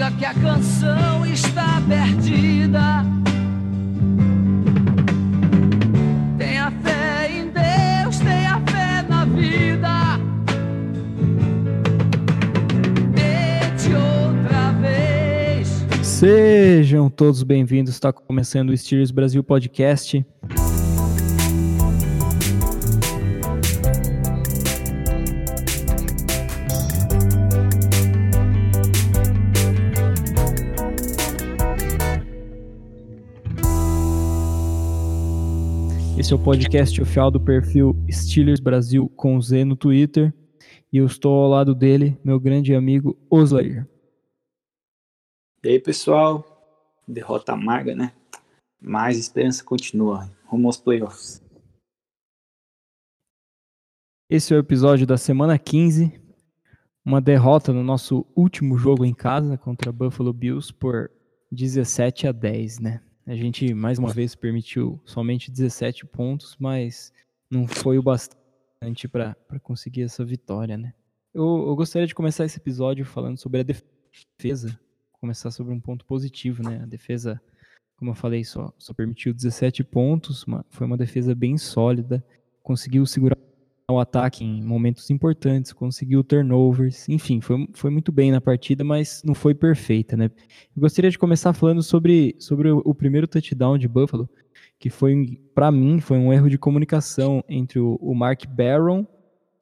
diga que a canção está perdida. Tenha fé em Deus, tenha fé na vida. Tente outra vez. Sejam todos bem-vindos. Está começando o Steelers Brasil Podcast. Esse é o podcast oficial do perfil Steelers Brasil com Z no Twitter. E eu estou ao lado dele, meu grande amigo Oslair. E aí, pessoal? Derrota amarga, né? Mas a esperança continua. Rumo aos playoffs. Esse é o episódio da semana 15. Uma derrota no nosso último jogo em casa contra Buffalo Bills por 17 a 10, né? A gente mais uma vez permitiu somente 17 pontos, mas não foi o bastante para conseguir essa vitória, né? Eu, eu gostaria de começar esse episódio falando sobre a defesa, começar sobre um ponto positivo, né? A defesa, como eu falei, só, só permitiu 17 pontos, uma, foi uma defesa bem sólida, conseguiu segurar o ataque em momentos importantes, conseguiu turnovers, enfim, foi, foi muito bem na partida, mas não foi perfeita, né? Eu gostaria de começar falando sobre, sobre o, o primeiro touchdown de Buffalo, que foi, para mim, foi um erro de comunicação entre o, o Mark Barron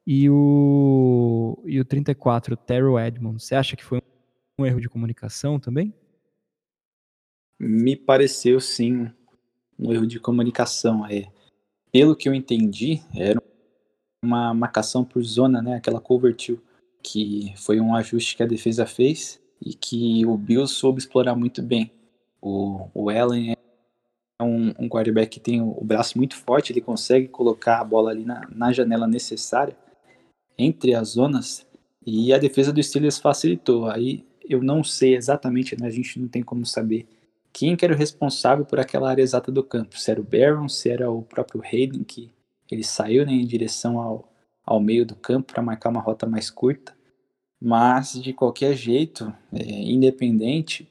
e o, e o 34, o Terrell Edmonds. Você acha que foi um erro de comunicação também? Me pareceu, sim, um erro de comunicação. É, pelo que eu entendi, era uma marcação por zona, né, aquela cover two, que foi um ajuste que a defesa fez e que o Bills soube explorar muito bem. O, o Allen é um, um quarterback que tem o, o, braço muito forte, ele consegue colocar a bola ali na, na janela necessária entre as zonas e a defesa do Steelers facilitou. Aí eu não sei exatamente, né, a gente não tem como saber quem que era o responsável por aquela área exata do campo, se era o Barron, se era o próprio Hayden que ele saiu né, em direção ao, ao meio do campo para marcar uma rota mais curta. Mas, de qualquer jeito, é, independente,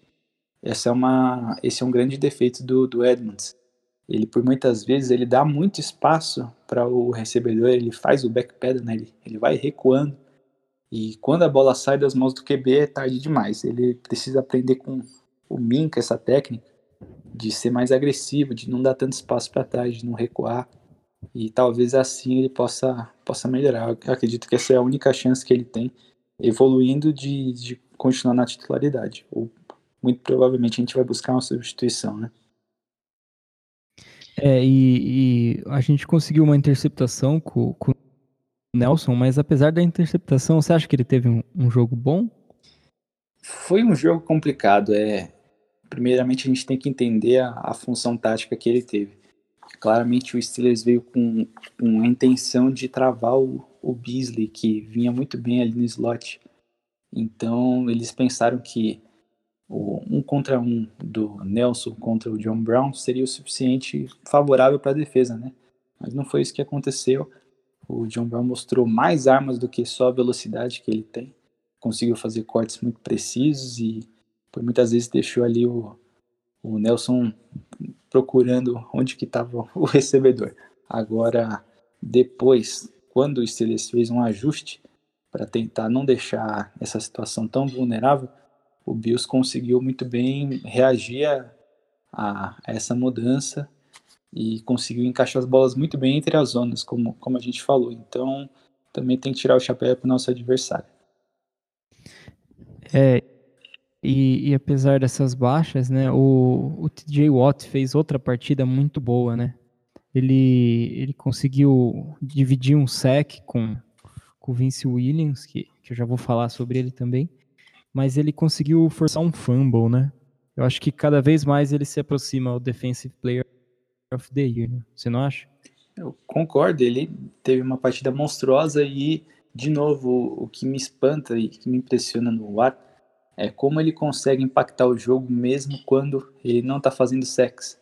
essa é uma, esse é um grande defeito do, do Edmonds. Ele, por muitas vezes, ele dá muito espaço para o recebedor, ele faz o backpedal, né? ele, ele vai recuando. E quando a bola sai das mãos do QB é tarde demais. Ele precisa aprender com o Minka essa técnica de ser mais agressivo, de não dar tanto espaço para trás, de não recuar e talvez assim ele possa, possa melhorar. Eu acredito que essa é a única chance que ele tem, evoluindo de, de continuar na titularidade. Ou muito provavelmente a gente vai buscar uma substituição, né? É, e, e a gente conseguiu uma interceptação com, com, o Nelson, mas apesar da interceptação, você acha que ele teve um, um jogo bom? Foi um jogo complicado. É, primeiramente a gente tem que entender a, a função tática que ele teve claramente o Steelers veio com, com a intenção de travar o, o Beasley, que vinha muito bem ali no slot. Então eles pensaram que o um contra um do Nelson contra o John Brown seria o suficiente favorável para a defesa, né? Mas não foi isso que aconteceu. O John Brown mostrou mais armas do que só a velocidade que ele tem. Conseguiu fazer cortes muito precisos e por muitas vezes deixou ali o, o Nelson procurando onde que estava o recebedor. Agora, depois, quando o Steelers fez um ajuste para tentar não deixar essa situação tão vulnerável, o Bills conseguiu muito bem reagir a, a essa mudança e conseguiu encaixar as bolas muito bem entre as zonas, como, como a gente falou. Então, também tem que tirar o chapéu para o nosso adversário. É, e, e, apesar dessas baixas, né, o, o TJ Watt fez outra partida muito boa, né? Ele, ele conseguiu dividir um sec com, com o Vince Williams, que, que eu já vou falar sobre ele também, mas ele conseguiu forçar um fumble, né? Eu acho que cada vez mais ele se aproxima ao Defensive Player of the Year, né? você não acha? Eu concordo, ele teve uma partida monstruosa e, de novo, o que me espanta e que me impressiona no Watt é como ele consegue impactar o jogo mesmo quando ele não está fazendo sexo.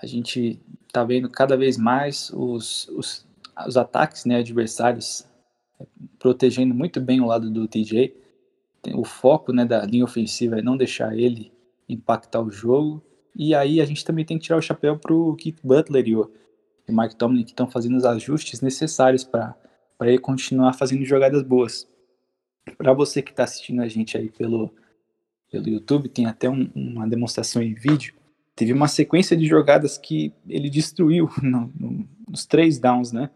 A gente está vendo cada vez mais os, os, os ataques né, adversários protegendo muito bem o lado do TJ o foco né, da linha ofensiva é não deixar ele impactar o jogo. E aí a gente também tem que tirar o chapéu para o Keith Butler o, e o Mike Tomlin que estão fazendo os ajustes necessários para ele continuar fazendo jogadas boas. Para você que está assistindo a gente aí pelo, pelo YouTube, tem até um, uma demonstração em vídeo. Teve uma sequência de jogadas que ele destruiu no, no, nos três downs, né?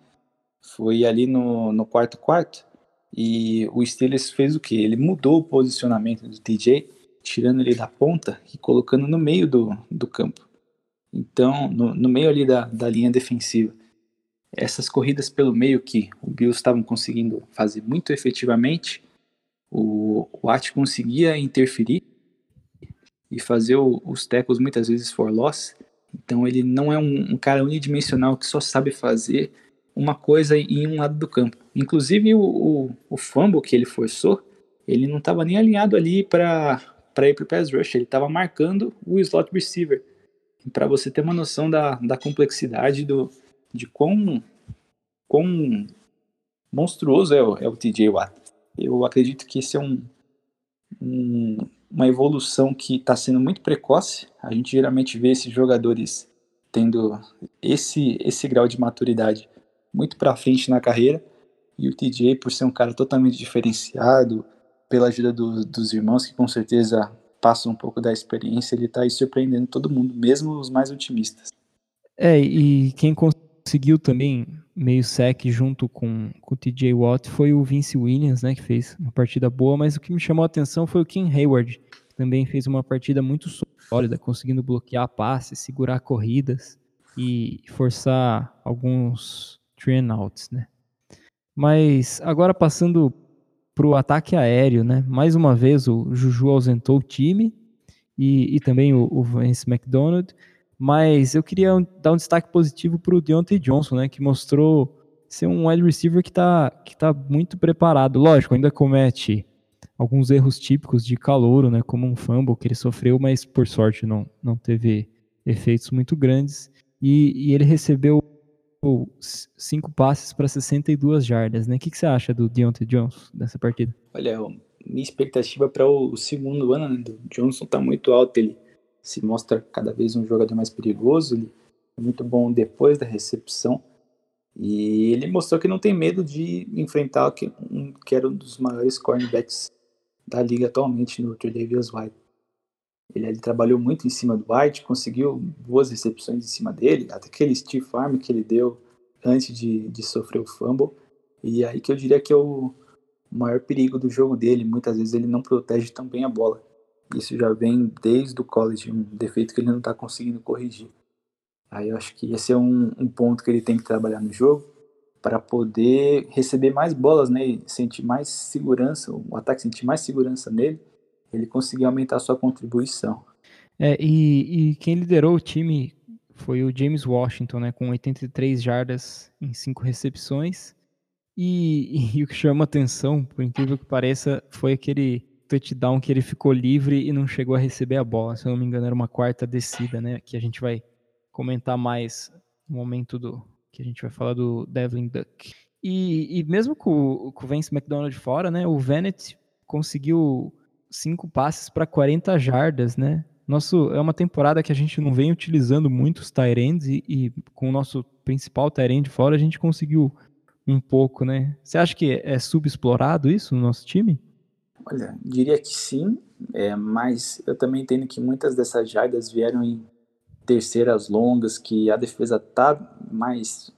Foi ali no, no quarto quarto. E o Steelers fez o que? Ele mudou o posicionamento do TJ, tirando ele da ponta e colocando no meio do, do campo. Então, no, no meio ali da, da linha defensiva. Essas corridas pelo meio que o Bills estavam conseguindo fazer muito efetivamente, o, o Watt conseguia interferir e fazer o, os tackles muitas vezes for loss. Então ele não é um, um, cara unidimensional que só sabe fazer uma coisa em um lado do campo. Inclusive o, o, o fumble que ele forçou, ele não estava nem alinhado ali para ir para o pass rush, ele estava marcando o slot receiver. Para você ter uma noção da, da complexidade do, de quão, quão monstruoso é o, é o TJ Watt. Eu acredito que esse é um, um uma evolução que está sendo muito precoce. A gente geralmente vê esses jogadores tendo esse, esse grau de maturidade muito para frente na carreira. E o TJ, por ser um cara totalmente diferenciado, pela ajuda do, dos irmãos, que com certeza passam um pouco da experiência, ele está aí surpreendendo todo mundo, mesmo os mais otimistas. É, e quem conseguiu também meio sec junto com, com o TJ Watt foi o Vince Williams, né, que fez uma partida boa, mas o que me chamou a atenção foi o Kim Hayward, que também fez uma partida muito sólida, conseguindo bloquear passes, segurar corridas e forçar alguns three outs, né. Mas agora passando para o ataque aéreo, né, mais uma vez o Juju ausentou o time e, e também o, o McDonald, mas eu queria dar um destaque positivo para o Deontay Johnson, né, que mostrou ser um wide receiver que está que tá muito preparado. Lógico, ainda comete alguns erros típicos de calouro, né, como um fumble que ele sofreu, mas por sorte não, não teve efeitos muito grandes. E, e ele recebeu cinco passes para 62 jardas. Né? O que, que você acha do Deontay Johnson nessa partida? Olha, minha expectativa para o segundo ano né, do Johnson está muito alta. Ele se mostra cada vez um jogador mais perigoso, ele é muito bom depois da recepção. E ele mostrou que não tem medo de enfrentar que, um, que era um dos maiores cornerbacks da liga atualmente no Davis White. Ele, ele, trabalhou muito em cima do White, conseguiu boas recepções em cima dele, até aquele Steve Farm que ele deu antes de, de sofrer o fumble. E aí que eu diria que é o maior perigo do jogo dele. Muitas vezes ele não protege tão bem a bola. Isso já vem desde o college, um defeito que ele não está conseguindo corrigir. Aí eu acho que esse é um, um, ponto que ele tem que trabalhar no jogo para poder receber mais bolas, né? E sentir mais segurança, o ataque sentir mais segurança nele, ele conseguir aumentar a sua contribuição. É, e, e quem liderou o time foi o James Washington, né? Com 83 jardas em 5 recepções. E, e, o que chama atenção, por incrível que pareça, foi aquele touchdown que ele ficou livre e não chegou a receber a bola. Se eu não me engano, era uma quarta descida, né? Que a gente vai comentar mais no momento do que a gente vai falar do Devlin Duck. E, e mesmo com, com o Vance McDonald fora, né? O Venet conseguiu cinco passes para 40 jardas, né? Nosso, é uma temporada que a gente não vem utilizando muito os Tyrands e, e com o nosso principal Tyrand fora a gente conseguiu um pouco, né? Você acha que é subexplorado isso no nosso time? Olha, diria que sim, é, mas eu também entendo que muitas dessas jardas vieram em terceiras longas, que a defesa tá mais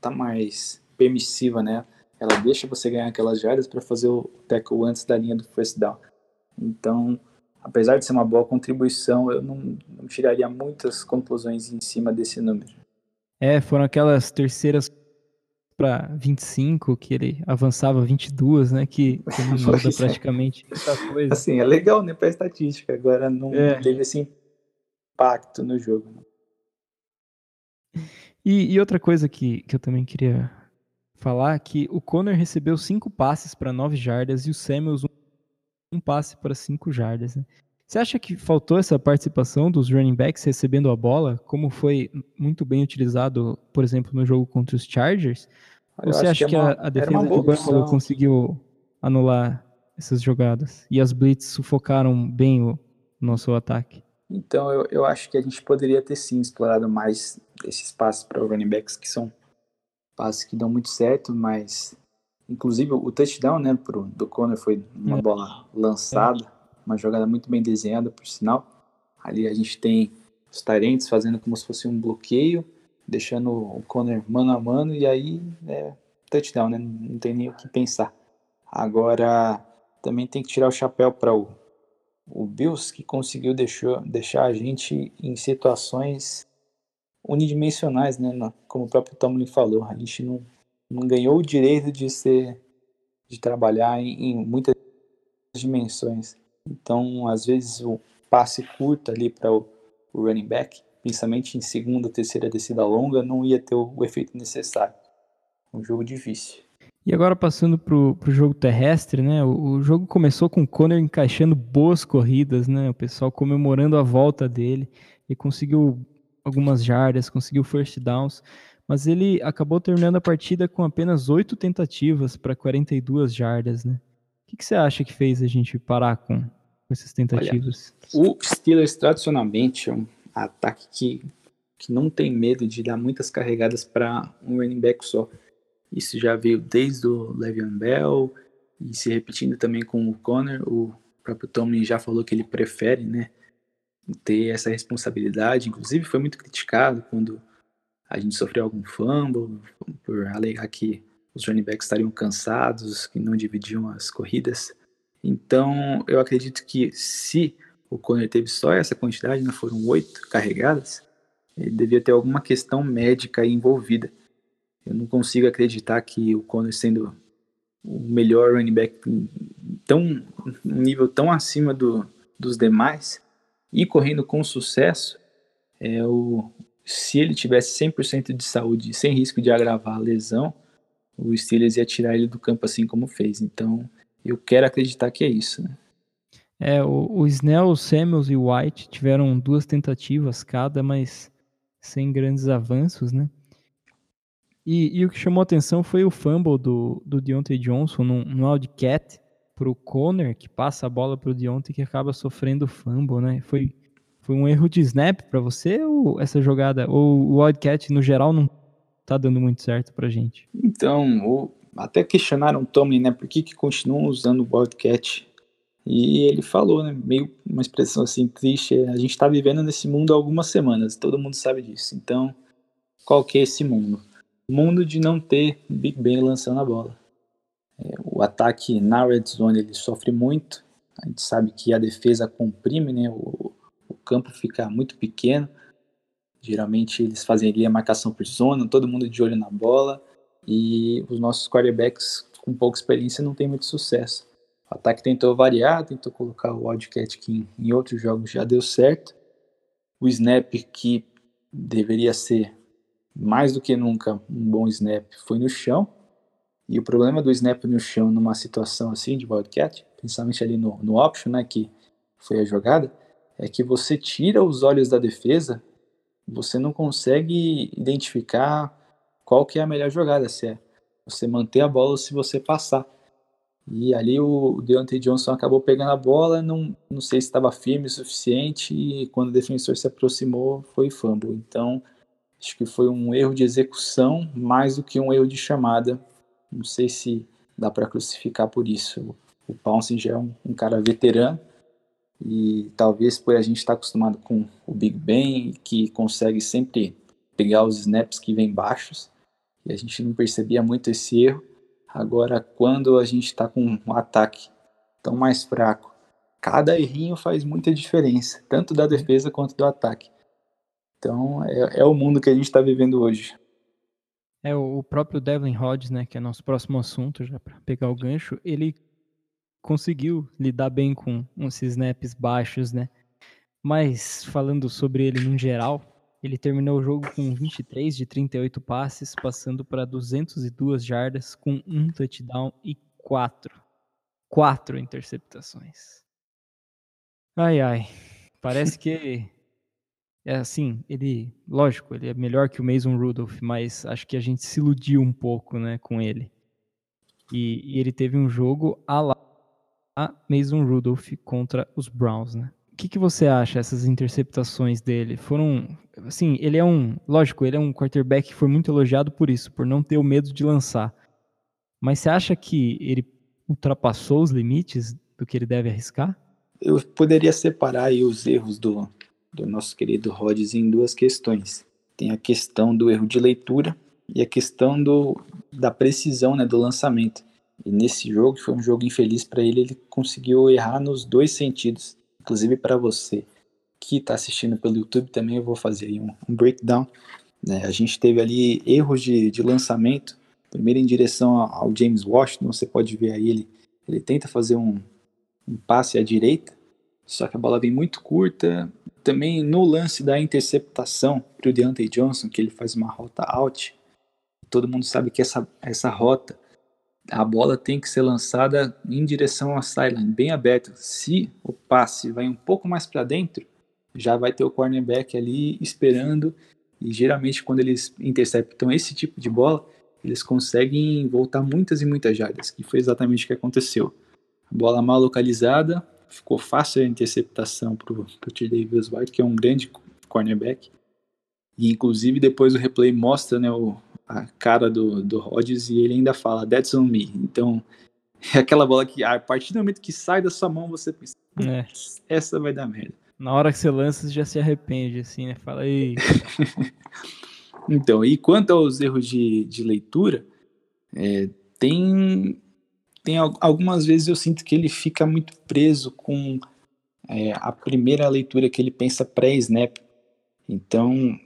tá mais permissiva, né? Ela deixa você ganhar aquelas jardas para fazer o tackle antes da linha do first down. Então, apesar de ser uma boa contribuição, eu não, não tiraria muitas conclusões em cima desse número. É, foram aquelas terceiras para 25, que ele avançava 22, né? Que, que não muda praticamente muita coisa. Assim, é legal, né? Para estatística. Agora não é. teve esse impacto no jogo. Né? E, e, outra coisa que, que eu também queria falar que o Conor recebeu cinco passes para 9 jardas e o Samuels um, um passe para 5 jardas. Né? Você acha que faltou essa participação dos running backs recebendo a bola, como foi muito bem utilizado, por exemplo, no jogo contra os Chargers? Ou você acha que, é uma, que a, a, defesa de Buffalo conseguiu anular essas jogadas. E as blitz sufocaram bem o nosso ataque. Então eu, eu acho que a gente poderia ter sim explorado mais esses passes para running backs que são passes que dão muito certo, mas inclusive o touchdown né, pro, do Conor foi uma é. bola lançada, uma jogada muito bem desenhada, por sinal. Ali a gente tem os Tyrants fazendo como se fosse um bloqueio, deixando o Conor mano a mano, e aí é touchdown, né? Não tem nem o que pensar. Agora também tem que tirar o chapéu para o, o Bills, que conseguiu deixou, deixar a gente em situações unidimensionais, né? Como o próprio Tomlin falou, a gente não, não ganhou o direito de ser, de trabalhar em, em muitas dimensões. Então, às vezes o passe curto ali para o, o running back, principalmente em segunda, terceira descida longa, não ia ter o, o efeito necessário. Um jogo difícil. E agora passando pro, pro jogo terrestre, né? O, o, jogo começou com o Conner encaixando boas corridas, né? O pessoal comemorando a volta dele. Ele conseguiu algumas jardas, conseguiu first downs, mas ele acabou terminando a partida com apenas oito tentativas para 42 jardas, né? O que, que, você acha que fez a gente parar com, com essas tentativas? Olha, o Steelers tradicionalmente é um ataque que, que não tem medo de dar muitas carregadas para um running back só. Isso já veio desde o Le'Veon Bell e se repetindo também com o Conner. O próprio Tomlin já falou que ele prefere, né, ter essa responsabilidade. Inclusive foi muito criticado quando a gente sofreu algum fumble por alegar que os running backs estariam cansados, que não dividiam as corridas. Então, eu acredito que se o Conner teve só essa quantidade, não né, foram oito carregadas, ele devia ter alguma questão médica envolvida. Eu não consigo acreditar que o Conner sendo o melhor running back tão um nível tão acima do, dos demais e correndo com sucesso, é o se ele tivesse 100% de saúde, sem risco de agravar a lesão, o Steelers ia tirar ele do campo assim como fez. Então, eu quero acreditar que é isso, né? É, o, o Snell, Samuels e White tiveram duas tentativas cada, mas sem grandes avanços, né? E, e, o que chamou atenção foi o fumble do, do Deontay Johnson no, no Wildcat pro Conner, que passa a bola pro Deontay que acaba sofrendo fumble, né? Foi, foi um erro de snap para você ou essa jogada, ou o Wildcat no geral não tá dando muito certo pra gente? Então, o, até questionaram o Tomlin, né? Por que, que continuam usando o Wildcat? E ele falou, né? Meio uma expressão assim triste. A gente tá vivendo nesse mundo há algumas semanas, todo mundo sabe disso. Então, qual que é esse mundo? mundo de não ter Big Ben lançando a bola. É, o ataque na red zone ele sofre muito. A gente sabe que a defesa comprime, né? O, o campo fica muito pequeno. Geralmente eles fazem ali a marcação por zona, todo mundo de olho na bola. E os nossos quarterbacks com pouca experiência não tem muito sucesso. O ataque tentou variar, tentou colocar o Wildcat que em, em outros jogos já deu certo. O snap que deveria ser mais do que nunca, um bom snap foi no chão. E o problema do snap no chão numa situação assim de Wildcat, principalmente ali no, no option, né, que foi a jogada, é que você tira os olhos da defesa, você não consegue identificar qual que é a melhor jogada, se é você manter a bola ou se você passar. E ali o Deontay Johnson acabou pegando a bola, não, não sei se estava firme o suficiente, e quando o defensor se aproximou, foi fumble. Então, Acho que foi um erro de execução mais do que um erro de chamada. Não sei se dá para crucificar por isso. O Pouncing já é um, um, cara veterano e talvez por a gente estar tá acostumado com o Big Ben, que consegue sempre pegar os snaps que vêm baixos, e a gente não percebia muito esse erro. Agora, quando a gente está com um ataque tão mais fraco, cada errinho faz muita diferença, tanto da defesa quanto do ataque. Então, é, é o mundo que a gente está vivendo hoje. É, o próprio Devlin Hodges, né, que é nosso próximo assunto, já para pegar o gancho, ele conseguiu lidar bem com esses snaps baixos, né? Mas falando sobre ele no geral, ele terminou o jogo com 23 de 38 passes, passando para 202 jardas, com um touchdown e quatro, quatro interceptações. Ai, ai. Parece que é assim, ele, lógico, ele é melhor que o Mason Rudolph, mas acho que a gente se iludiu um pouco, né, com ele. E, e ele teve um jogo a lá Mason Rudolph contra os Browns, né? Que, que você acha essas interceptações dele? Foram, assim, ele é um, lógico, ele é um quarterback que foi muito elogiado por isso, por não ter o medo de lançar. Mas você acha que ele ultrapassou os limites do que ele deve arriscar? Eu poderia separar aí os erros do, do nosso querido Rodgers em duas questões. Tem a questão do erro de leitura e a questão do, da precisão né, do lançamento. E nesse jogo, que foi um jogo infeliz para ele, ele conseguiu errar nos dois sentidos. Inclusive para você que está assistindo pelo YouTube também, eu vou fazer aí um, um breakdown. Né? A gente teve ali erros de, de lançamento, primeiro em direção ao James Washington, você pode ver aí ele, ele tenta fazer um, um passe à direita, só que a bola vem muito curta. Também no lance da interceptação para o Deontay Johnson, que ele faz uma rota out, todo mundo sabe que essa, essa rota a bola tem que ser lançada em direção à sideline, bem aberta. Se o passe vai um pouco mais para dentro, já vai ter o cornerback ali esperando. E geralmente, quando eles interceptam esse tipo de bola, eles conseguem voltar muitas e muitas jardas, que foi exatamente o que aconteceu. A bola mal localizada, ficou fácil a interceptação para o T. Davis White, que é um grande cornerback. E inclusive depois o replay mostra né, o, a cara do, do Rodgers e ele ainda fala, that's on me. Então, é aquela bola que a partir do momento que sai da sua mão, você pensa, é. essa vai dar merda. Na hora que você lança, você já se arrepende, assim, né? Fala aí. então, e quanto aos erros de, de leitura, é, tem, tem algumas vezes eu sinto que ele fica muito preso com é, a primeira leitura que ele pensa pré-snap. Então,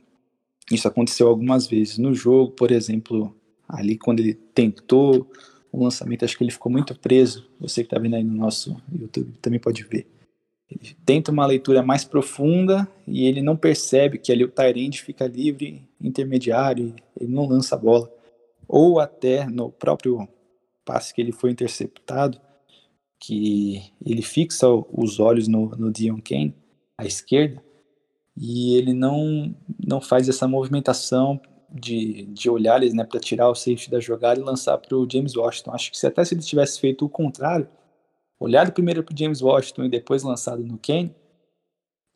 isso aconteceu algumas vezes no jogo, por exemplo, ali quando ele tentou o lançamento, acho que ele ficou muito preso. Você que está vendo aí no nosso YouTube também pode ver. Ele tenta uma leitura mais profunda e ele não percebe que ali o Tyrande fica livre, intermediário, ele não lança a bola. Ou até no próprio passe que ele foi interceptado, que ele fixa os olhos no, no Dion Kane, à esquerda, e ele não, não faz essa movimentação de, de olhares né, para tirar o safety da jogada e lançar para o James Washington. Acho que se até se ele tivesse feito o contrário, olhado primeiro para o James Washington e depois lançado no Kane,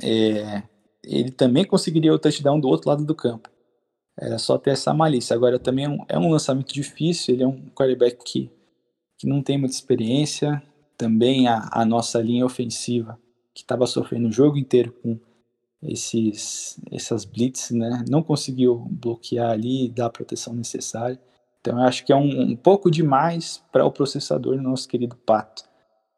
é, ele também conseguiria o touchdown do outro lado do campo. Era só ter essa malícia. Agora também é um, é um lançamento difícil, ele é um quarterback que, que não tem muita experiência. Também a, a nossa linha ofensiva, que estava sofrendo o jogo inteiro com esses, essas blitz, né? Não conseguiu bloquear ali e dar a proteção necessária. Então eu acho que é um, um pouco demais para o processador do nosso querido Pato.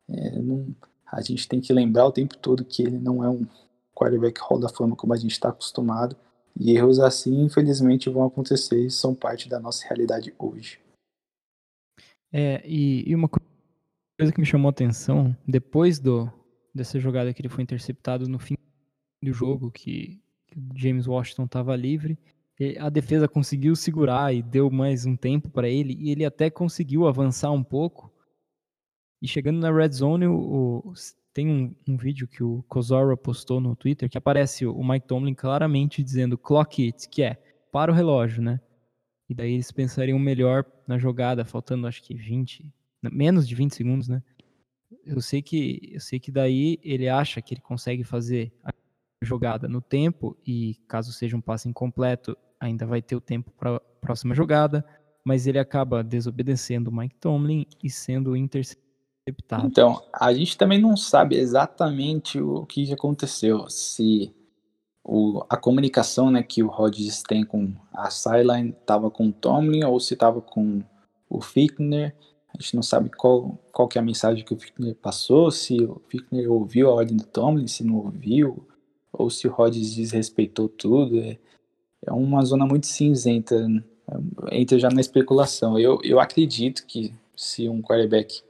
É, não, a gente tem que lembrar o tempo todo que ele não é um quarterback hall da fama como a gente está acostumado. E erros assim, infelizmente, vão acontecer e são parte da nossa realidade hoje. É, e, e uma coisa que me chamou a atenção, depois do, dessa jogada que ele foi interceptado no fim do jogo que, que James Washington estava livre. A defesa conseguiu segurar e deu mais um tempo para ele, e ele até conseguiu avançar um pouco. E chegando na red zone, o, tem um, um, vídeo que o Kozora postou no Twitter que aparece o Mike Tomlin claramente dizendo clock it, que é para o relógio, né? E daí eles pensariam melhor na jogada, faltando acho que 20, menos de 20 segundos, né? Eu sei que eu sei que daí ele acha que ele consegue fazer jogada no tempo e caso seja um passe incompleto, ainda vai ter o tempo para a próxima jogada, mas ele acaba desobedecendo o Mike Tomlin e sendo interceptado. Então, a gente também não sabe exatamente o que aconteceu, se o, a comunicação né, que o Rodgers tem com a sideline estava com o Tomlin ou se estava com o Fickner. A gente não sabe qual, qual que é a mensagem que o Fickner passou, se o Fickner ouviu a ordem do Tomlin, se não ouviu ou se o Rodgers desrespeitou tudo. É, é uma zona muito cinzenta, né? entra já na especulação. Eu, eu acredito que se um quarterback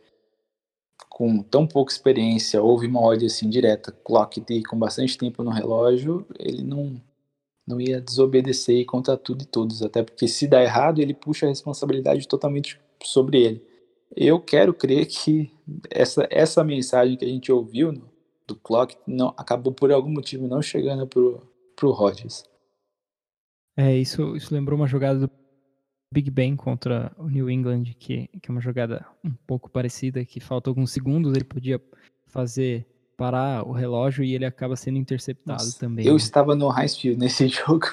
com tão pouca experiência houve uma ordem assim direta, clock e com bastante tempo no relógio, ele não, não ia desobedecer e contra tudo e todos, até porque se dá errado, ele puxa a responsabilidade totalmente sobre ele. Eu quero crer que essa, essa mensagem que a gente ouviu no, do clock não acabou por algum motivo não chegando pro, pro Rodgers. É, isso, isso lembrou uma jogada do Big Ben contra o New England, que, que é uma jogada um pouco parecida, que falta alguns segundos, ele podia fazer parar o relógio e ele acaba sendo interceptado Nossa, também. Eu né? estava no high field nesse jogo.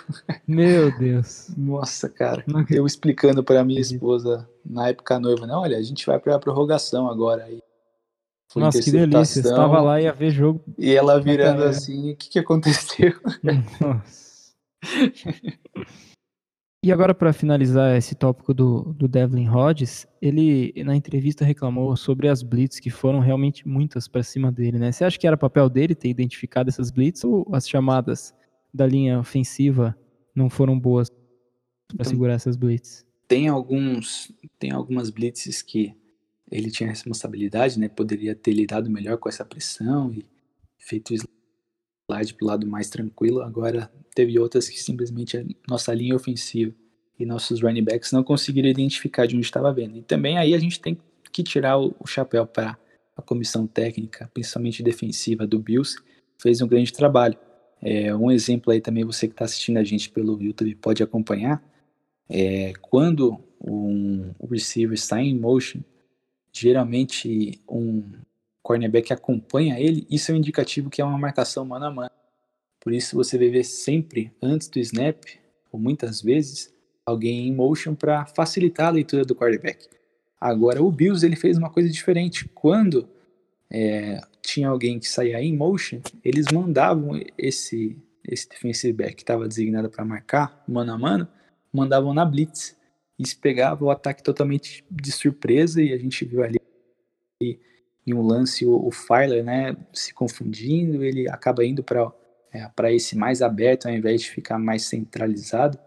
Meu Deus. Nossa, cara. Eu explicando para minha esposa, na época noiva, não, olha, a gente vai pra prorrogação agora. Aí foi Nossa, que delícia. Estava lá e ia ver jogo. E ela virando assim, o que, que aconteceu? Nossa. E agora, para finalizar esse tópico do, do Devlin Hodges, ele na entrevista reclamou sobre as blitz, que foram realmente muitas para cima dele, né? Você acha que era papel dele ter identificado essas blitz ou as chamadas da linha ofensiva não foram boas para Então, segurar essas blitz? tem alguns tem algumas blitzes que ele tinha responsabilidade, né? Poderia ter lidado melhor com essa pressão e feito o slide pro lado mais tranquilo. Agora teve outras que simplesmente a nossa linha ofensiva e nossos running backs não conseguiram identificar de onde estava vendo. E também aí a gente tem que tirar o, o chapéu para a comissão técnica, principalmente defensiva do Bills, fez um grande trabalho. É, um exemplo aí também você que está assistindo a gente pelo YouTube pode acompanhar. É, quando um, o receiver está em motion, geralmente um cornerback acompanha ele, isso é um indicativo que é uma marcação mano a mano. Por isso você vai ver sempre antes do snap, ou muitas vezes, alguém em motion para facilitar a leitura do quarterback. Agora o Bills ele fez uma coisa diferente. Quando é, tinha alguém que saía em motion, eles mandavam esse esse defensive back que estava designado para marcar mano a mano, mandavam na blitz. Isso pegava o ataque totalmente de surpresa e a gente viu ali em um lance o, o né, se confundindo, ele acaba indo para é, esse mais aberto ao invés de ficar mais centralizado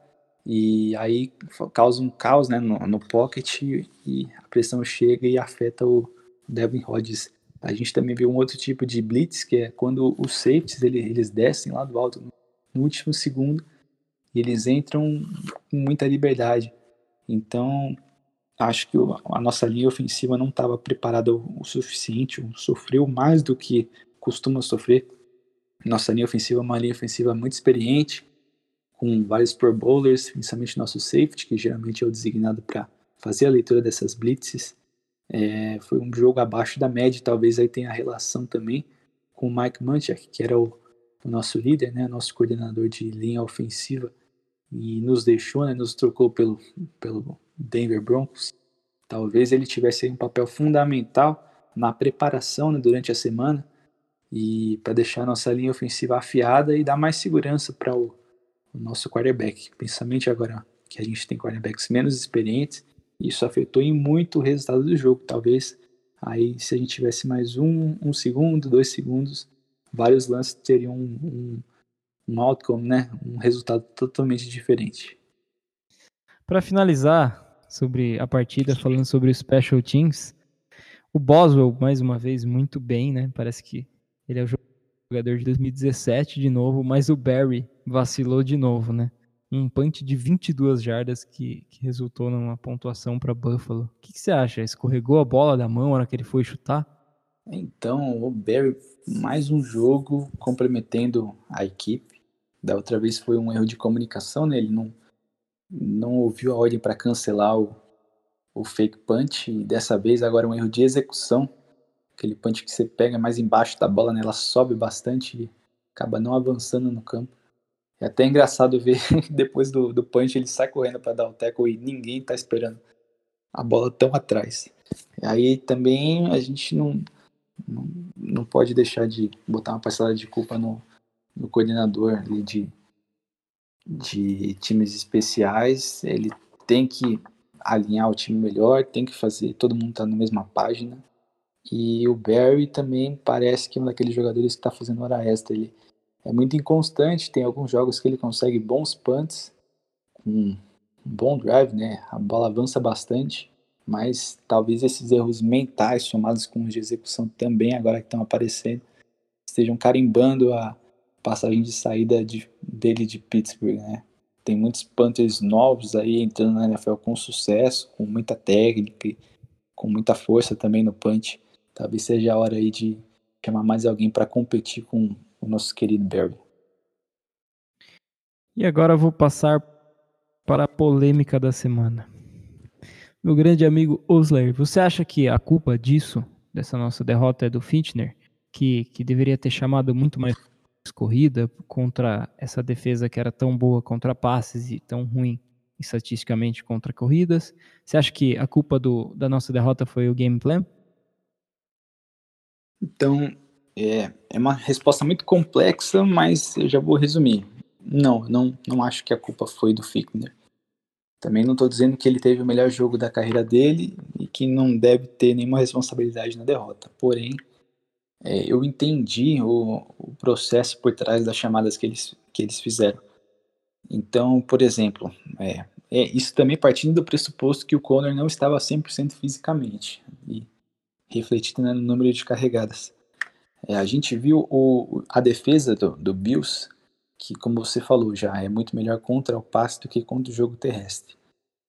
e aí causa um caos, né, no, no pocket e, e a pressão chega e afeta o Devin Hodges. A gente também viu um outro tipo de blitz que é quando os safeties ele, eles descem lá do alto no último segundo e eles entram com muita liberdade. Então, acho que a nossa linha ofensiva não estava preparada o, suficiente, sofreu mais do que costuma sofrer. Nossa linha ofensiva é uma linha ofensiva muito experiente, com vários Pro Bowlers, principalmente nosso safety, que geralmente é o designado para fazer a leitura dessas blitzes. É, foi um jogo abaixo da média, talvez aí tenha relação também com o Mike Munchak, que era o, o nosso líder, né, nosso coordenador de linha ofensiva, e nos deixou, né, nos trocou pelo, pelo Denver Broncos. Talvez ele tivesse um papel fundamental na preparação né, durante a semana e para deixar nossa linha ofensiva afiada e dar mais segurança para o, o, nosso quarterback. Principalmente agora que a gente tem quarterbacks menos experientes, isso afetou em muito o resultado do jogo. Talvez aí, se a gente tivesse mais um, um segundo, dois segundos, vários lances teriam um, um, um outcome, né? um resultado totalmente diferente. Para finalizar sobre a partida, falando sobre o Special Teams, o Boswell, mais uma vez, muito bem, né? Parece que ele é o jogador de 2017 de novo, mas o Barry vacilou de novo, né? Um punch de 22 jardas que, que resultou numa pontuação para Buffalo. O que, que, você acha? Escorregou a bola da mão na hora que ele foi chutar? Então, o Barry, mais um jogo comprometendo a equipe. Da outra vez foi um erro de comunicação, né? Ele não, não ouviu a ordem para cancelar o, o fake punch. E dessa vez, agora, um erro de execução. Aquele punch que você pega mais embaixo da bola, né? Ela sobe bastante e acaba não avançando no campo. É até engraçado ver depois do, do punch ele sai correndo para dar o tackle e ninguém tá esperando a bola tão atrás. E aí também a gente não, não, não pode deixar de botar uma parcela de culpa no, no coordenador ali de, de times especiais. Ele tem que alinhar o time melhor, tem que fazer todo mundo tá na mesma página. E o Barry também parece que é um daqueles jogadores que está fazendo hora extra. Ele é muito inconstante, tem alguns jogos que ele consegue bons punts, um bom drive, né? A bola avança bastante, mas talvez esses erros mentais, chamados com de execução também, agora que estão aparecendo, estejam carimbando a passagem de saída de, dele de Pittsburgh, né? Tem muitos punters novos aí entrando na NFL com sucesso, com muita técnica com muita força também no punch. Talvez seja a hora aí de chamar mais alguém para competir com o nosso querido Barry. E agora eu vou passar para a polêmica da semana. Meu grande amigo Osler, você acha que a culpa disso, dessa nossa derrota, é do Fitner, que, que deveria ter chamado muito mais corrida contra essa defesa que era tão boa contra passes e tão ruim estatisticamente contra corridas? Você acha que a culpa do, da nossa derrota foi o game plan? Então, é, é uma resposta muito complexa, mas eu já vou resumir. Não, não, não acho que a culpa foi do Fickner. Também não estou dizendo que ele teve o melhor jogo da carreira dele e que não deve ter nenhuma responsabilidade na derrota. Porém, é, eu entendi o, o, processo por trás das chamadas que eles, que eles fizeram. Então, por exemplo, é, é, isso também partindo do pressuposto que o Conor não estava 100% fisicamente, e refletindo né, no número de carregadas. É, a gente viu o, a defesa do, do Bills, que, como você falou já, é muito melhor contra o passe do que contra o jogo terrestre.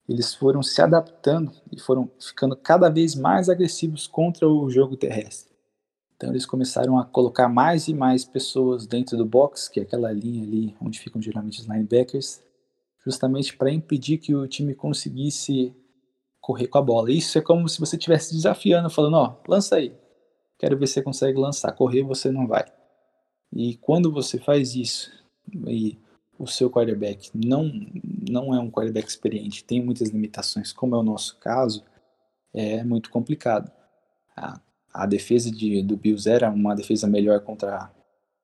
Eles foram se adaptando e foram ficando cada vez mais agressivos contra o jogo terrestre. Então eles começaram a colocar mais e mais pessoas dentro do box, que é aquela linha ali onde ficam geralmente os linebackers, justamente para impedir que o time conseguisse correr com a bola. Isso é como se você estivesse desafiando, falando, ó, oh, lança aí. Quero ver se você consegue lançar. Correr você não vai. E quando você faz isso e o seu quarterback não não é um quarterback experiente, tem muitas limitações, como é o nosso caso, é muito complicado. A, a defesa de, do Bills era uma defesa melhor contra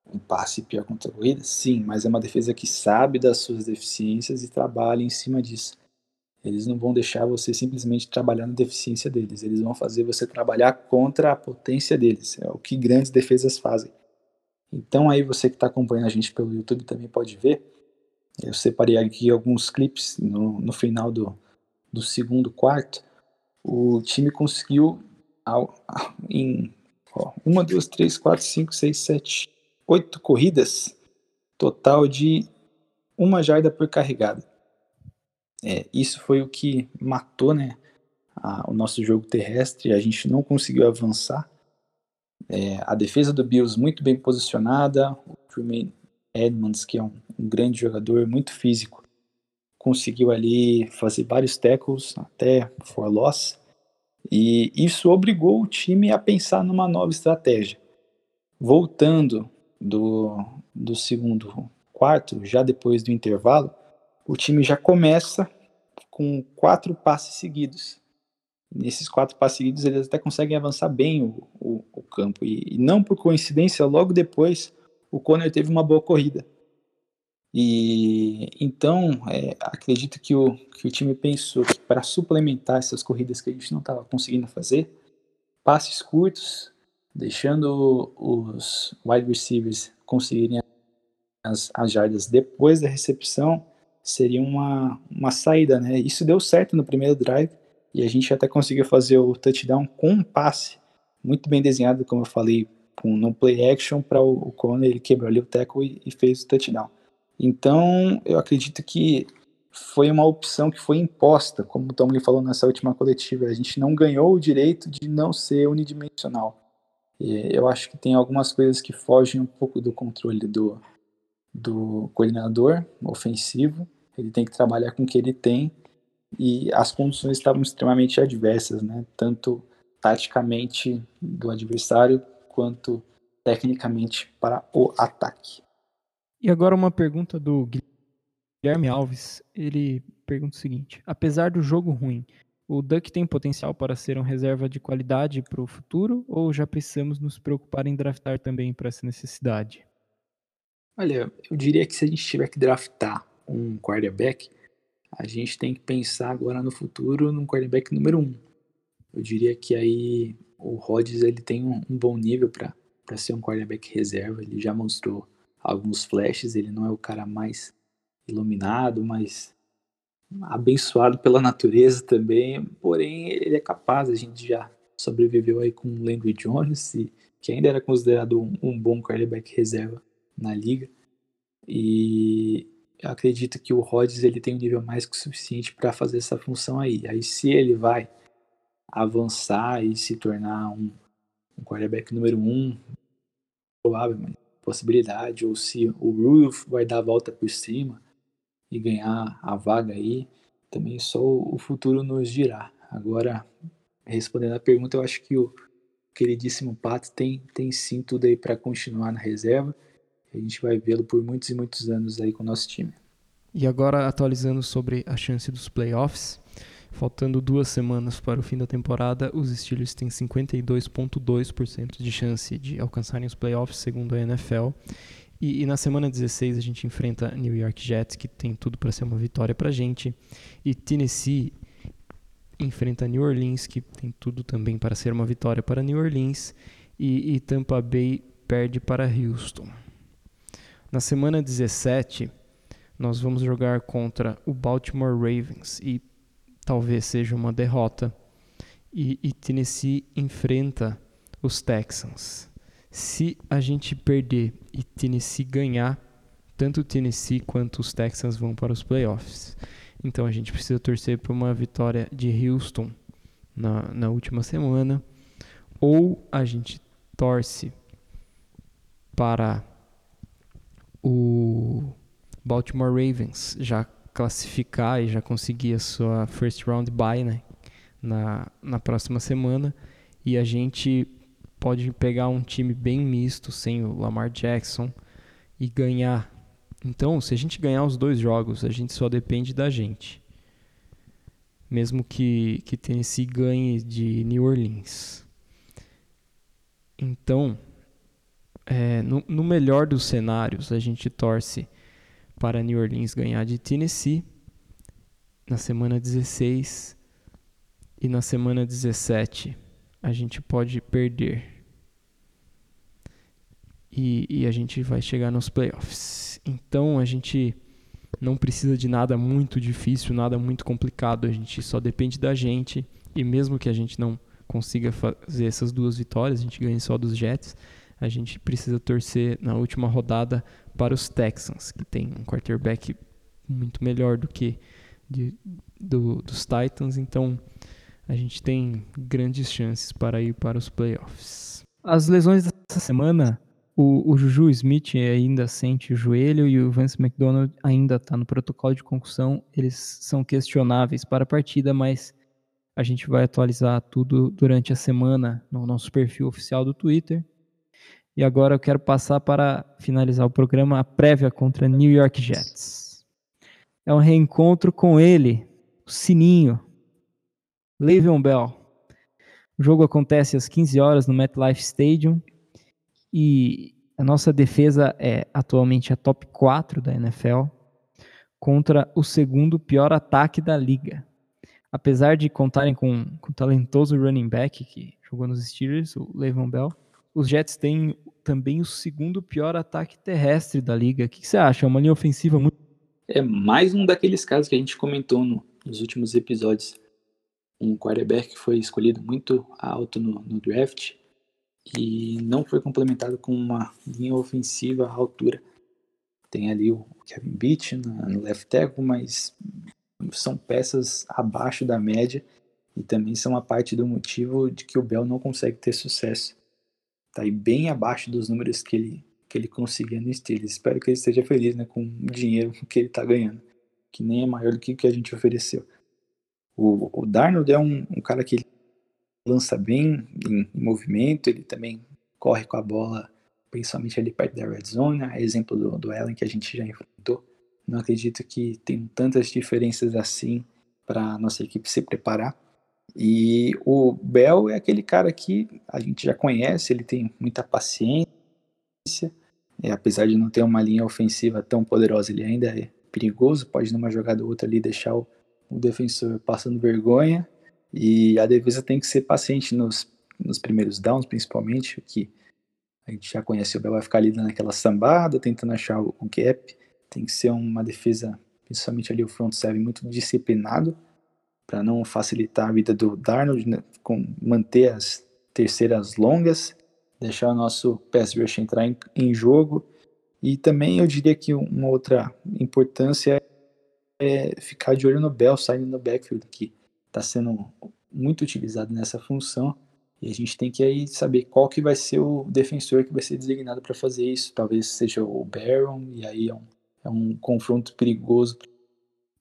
um passe pior contra a corrida? Sim, mas é uma defesa que sabe das suas deficiências e trabalha em cima disso. Eles não vão deixar você simplesmente trabalhar na deficiência deles, eles vão fazer você trabalhar contra a potência deles. É o que grandes defesas fazem. Então aí você que está acompanhando a gente pelo YouTube também pode ver. Eu separei aqui alguns clipes no, no final do, do segundo quarto. O time conseguiu em ó, uma, duas, três, quatro, cinco, seis, sete, oito corridas, total de uma jarda por carregada. É, isso foi o que matou né, a, o nosso jogo terrestre, a gente não conseguiu avançar. É, a defesa do Bills muito bem posicionada, o Tremaine Edmonds, que é um, um, grande jogador, muito físico, conseguiu ali fazer vários tackles até for loss, e isso obrigou o time a pensar numa nova estratégia. Voltando do, do segundo quarto, já depois do intervalo, o time já começa com quatro passes seguidos. Nesses quatro passes seguidos, eles até conseguem avançar bem o, o, o campo. E, e, não por coincidência, logo depois, o Conner teve uma boa corrida. E então, é, acredito que o, que o time pensou que para suplementar essas corridas que a gente não estava conseguindo fazer, passes curtos, deixando os wide receivers conseguirem as, as jardas depois da recepção, seria uma, uma saída, né? Isso deu certo no primeiro drive e a gente até conseguiu fazer o touchdown com um passe muito bem desenhado, como eu falei, com no play action para o, o Conner, ele quebrou ali o tackle e, e fez o touchdown. Então, eu acredito que foi uma opção que foi imposta, como o Tomlin falou nessa última coletiva. A gente não ganhou o direito de não ser unidimensional. E eu acho que tem algumas coisas que fogem um pouco do controle do, do coordenador ofensivo, ele tem que trabalhar com o que ele tem e as condições estavam extremamente adversas, né? Tanto taticamente do adversário quanto tecnicamente para o ataque. E agora uma pergunta do Guilherme Alves. Ele pergunta o seguinte: apesar do jogo ruim, o Duck tem potencial para ser um reserva de qualidade para o futuro ou já precisamos nos preocupar em draftar também para essa necessidade? Olha, eu diria que se a gente tiver que draftar um quarterback, a gente tem que pensar agora no futuro num quarterback número um. Eu diria que aí o Rodgers ele tem um, um bom nível para ser um quarterback reserva. Ele já mostrou alguns flashes. Ele não é o cara mais iluminado, mais abençoado pela natureza também. Porém, ele é capaz. A gente já sobreviveu aí com o Landry Jones, que ainda era considerado um, um bom quarterback reserva na liga. E eu acredito que o Rodgers ele tem um nível mais que suficiente para fazer essa função aí. Aí se ele vai avançar e se tornar um, um quarterback número um, provável, mas possibilidade, ou se o Rudolph vai dar a volta por cima e ganhar a vaga aí, também só o futuro nos dirá. Agora, respondendo a pergunta, eu acho que o queridíssimo Pato tem, tem sim tudo aí para continuar na reserva. A gente vai vê-lo por muitos e muitos anos aí com o nosso time. E agora, atualizando sobre a chance dos playoffs, faltando duas semanas para o fim da temporada, os Steelers têm 52,2% de chance de alcançarem os playoffs, segundo a NFL. E, e, na semana 16 a gente enfrenta New York Jets, que tem tudo para ser uma vitória para a gente. E Tennessee enfrenta New Orleans, que tem tudo também para ser uma vitória para New Orleans. E, e Tampa Bay perde para Houston. Na semana 17, nós vamos jogar contra o Baltimore Ravens e talvez seja uma derrota. E, e Tennessee enfrenta os Texans. Se a gente perder e Tennessee ganhar, tanto Tennessee quanto os Texans vão para os playoffs. Então a gente precisa torcer por uma vitória de Houston na, na última semana. Ou a gente torce para o Baltimore Ravens já classificar e já conseguir a sua first round bye né, na, na próxima semana. E a gente pode pegar um time bem misto, sem o Lamar Jackson, e ganhar. Então, se a gente ganhar os dois jogos, a gente só depende da gente. Mesmo que, que Tennessee ganhe de New Orleans. Então, é, no, no melhor dos cenários, a gente torce para New Orleans ganhar de Tennessee na semana 16 e na semana 17 a gente pode perder. E, e, a gente vai chegar nos playoffs. Então a gente não precisa de nada muito difícil, nada muito complicado. A gente só depende da gente. E mesmo que a gente não consiga fazer essas duas vitórias, a gente ganhe só dos Jets, a gente precisa torcer na última rodada para os Texans, que tem um quarterback muito melhor do que de, do, dos Titans. Então a gente tem grandes chances para ir para os playoffs. As lesões dessa semana, o, o Juju Smith ainda sente o joelho e o Vance McDonald ainda está no protocolo de concussão. Eles são questionáveis para a partida, mas a gente vai atualizar tudo durante a semana no nosso perfil oficial do Twitter. E agora eu quero passar para finalizar o programa a prévia contra New York Jets. É um reencontro com ele, o Sininho, Le'Veon Bell. O jogo acontece às 15 horas no MetLife Stadium e a nossa defesa é atualmente a top 4 da NFL contra o segundo pior ataque da liga. Apesar de contarem com, o talentoso running back que jogou nos Steelers, o Le'Veon Bell, os Jets têm também o segundo pior ataque terrestre da liga. O que você acha? É uma linha ofensiva muito. É mais um daqueles casos que a gente comentou no, nos últimos episódios um quarterback que foi escolhido muito alto no, no draft e não foi complementado com uma linha ofensiva à altura. Tem ali o Kevin Beach no left tackle, mas são peças abaixo da média e também são a parte do motivo de que o Bell não consegue ter sucesso. Tá aí bem abaixo dos números que ele, que ele conseguia no Steelers. Espero que ele esteja feliz né, com o dinheiro que ele está ganhando, que nem é maior do que o que a gente ofereceu. O, o Darnold é um, um cara que lança bem em, em, movimento, ele também corre com a bola, principalmente ali perto da red zone, né? exemplo do, do Allen que a gente já enfrentou. Não acredito que tem tantas diferenças assim para nossa equipe se preparar. E o Bell é aquele cara que a gente já conhece, ele tem muita paciência, apesar de não ter uma linha ofensiva tão poderosa, ele ainda é perigoso, pode numa jogada ou outra ali deixar o o defensor passando vergonha e a defesa tem que ser paciente nos, nos primeiros downs, principalmente, que a gente já conhece, o Bel vai ficar ali naquela sambada, tentando achar o, gap, tem que ser uma defesa, principalmente ali o front seven, muito disciplinado, para não facilitar a vida do Darnold, né, com manter as terceiras longas, deixar o nosso pass rush entrar em, em jogo, e também eu diria que uma outra importância é ficar de olho no Bell saindo no backfield, que está sendo muito utilizado nessa função. E a gente tem que aí saber qual que vai ser o defensor que vai ser designado para fazer isso. Talvez seja o Baron, e aí é um, é um confronto perigoso para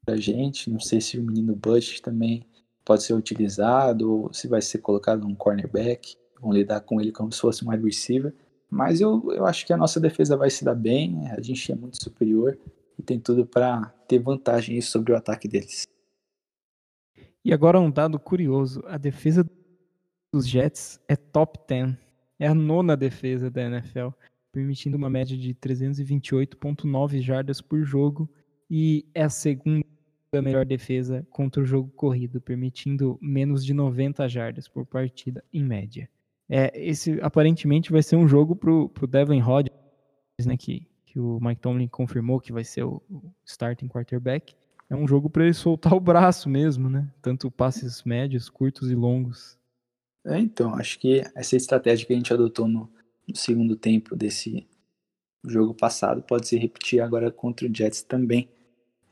a gente. Não sei se o menino Butch também pode ser utilizado, ou se vai ser colocado um cornerback, vão lidar com ele como se fosse um wide receiver. Mas eu, eu acho que a nossa defesa vai se dar bem, a gente é muito superior e tem tudo para ter vantagem sobre o ataque deles. E agora um dado curioso: a defesa dos Jets é top 10. É a nona defesa da NFL, permitindo uma média de 328,9 jardas por jogo e é a segunda melhor defesa contra o jogo corrido, permitindo menos de 90 jardas por partida em média. É, esse aparentemente vai ser um jogo pro, pro Devin Rodgers, né, que, que o Mike Tomlin confirmou que vai ser o, o starting quarterback. É um jogo para ele soltar o braço mesmo, né? Tanto passes médios, curtos e longos. É, então, acho que essa estratégia que a gente adotou no, no segundo tempo desse jogo passado pode se repetir agora contra o Jets também.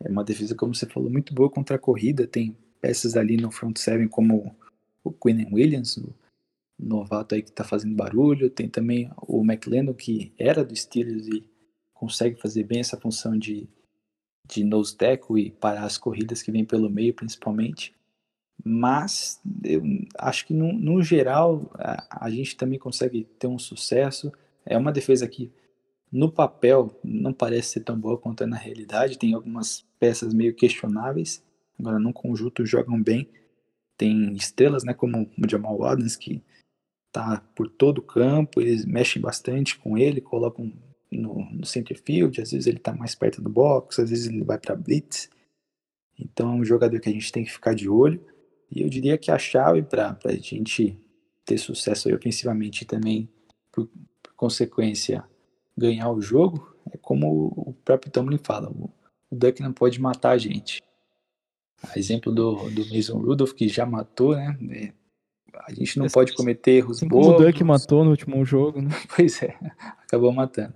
É uma defesa, como você falou, muito boa contra a corrida. Tem peças ali no front seven como o Quinn Williams, o novato aí que está fazendo barulho. Tem também o McLendon, que era do Steelers e consegue fazer bem essa função de, de nose tackle e parar as corridas que vêm pelo meio, principalmente. Mas eu acho que, no, no geral, a, a gente também consegue ter um sucesso. É uma defesa que no papel não parece ser tão boa quanto é na realidade. Tem algumas peças meio questionáveis. Agora, no conjunto, jogam bem. Tem estrelas, né, como o Jamal Adams, que tá por todo o campo. Eles mexem bastante com ele, colocam no, no center field. Às vezes ele está mais perto do box, às vezes ele vai para blitz. Então, é um jogador que a gente tem que ficar de olho. E eu diria que a chave para a gente ter sucesso ofensivamente e também, por, por consequência, ganhar o jogo, é como o próprio Tomlin fala, o, Duck não pode matar a gente. A exemplo do, do Mason Rudolph, que já matou, né? É, a gente não pode cometer erros assim bobos. o Duck matou no último jogo, né? Pois é, acabou matando.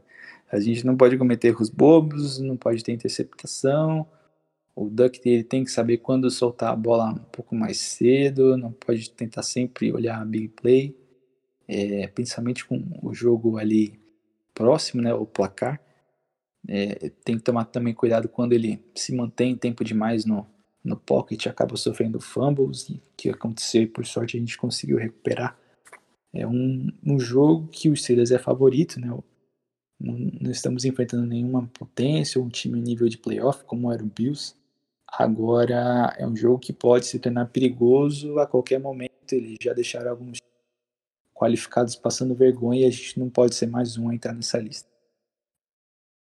A gente não pode cometer erros bobos, não pode ter interceptação. O Duck ele tem que saber quando soltar a bola um pouco mais cedo, não pode tentar sempre olhar a big play, é, principalmente com o jogo ali próximo, né, o placar. É, tem que tomar também cuidado quando ele se mantém tempo demais no, no pocket, acaba sofrendo fumbles, que aconteceu e por sorte a gente conseguiu recuperar. É um, um jogo que o Steelers é favorito, né? Não, não estamos enfrentando nenhuma potência ou um time nível de playoff como era o Bills. Agora é um jogo que pode se tornar perigoso a qualquer momento. Eles já deixaram alguns qualificados passando vergonha e a gente não pode ser mais um a entrar nessa lista.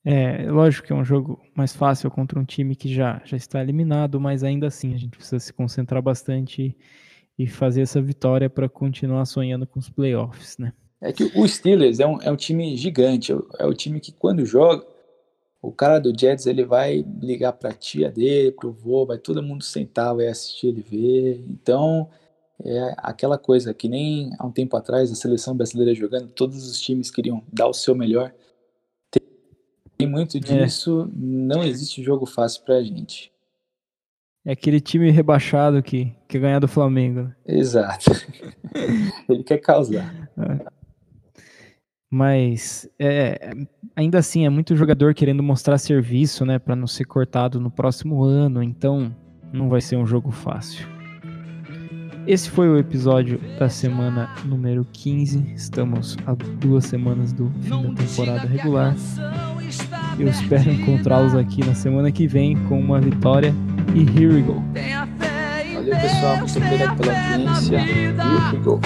É, lógico que é um jogo mais fácil contra um time que já, já está eliminado, mas ainda assim a gente precisa se concentrar bastante e, fazer essa vitória para continuar sonhando com os playoffs, né? É que o Steelers é um, é um time gigante, é o time que quando joga, o cara do Jets ele vai ligar para a tia dele, pro vô, vai todo mundo sentar, vai assistir ele ver. Então, é aquela coisa que nem há um tempo atrás a seleção brasileira jogando, todos os times queriam dar o seu melhor. Tem muito é. disso, é. não existe jogo fácil pra gente. É aquele time rebaixado que quer ganhar do Flamengo. Né? Exato. Ele quer causar. É. Mas é, ainda assim é muito jogador querendo mostrar serviço, né, para não ser cortado no próximo ano. Então não vai ser um jogo fácil. Esse foi o episódio da semana número 15. Estamos a duas semanas do fim da temporada regular. Eu espero encontrá-los aqui na semana que vem com uma vitória e here we go. Valeu pessoal, muito obrigado pela audiência. Here we go.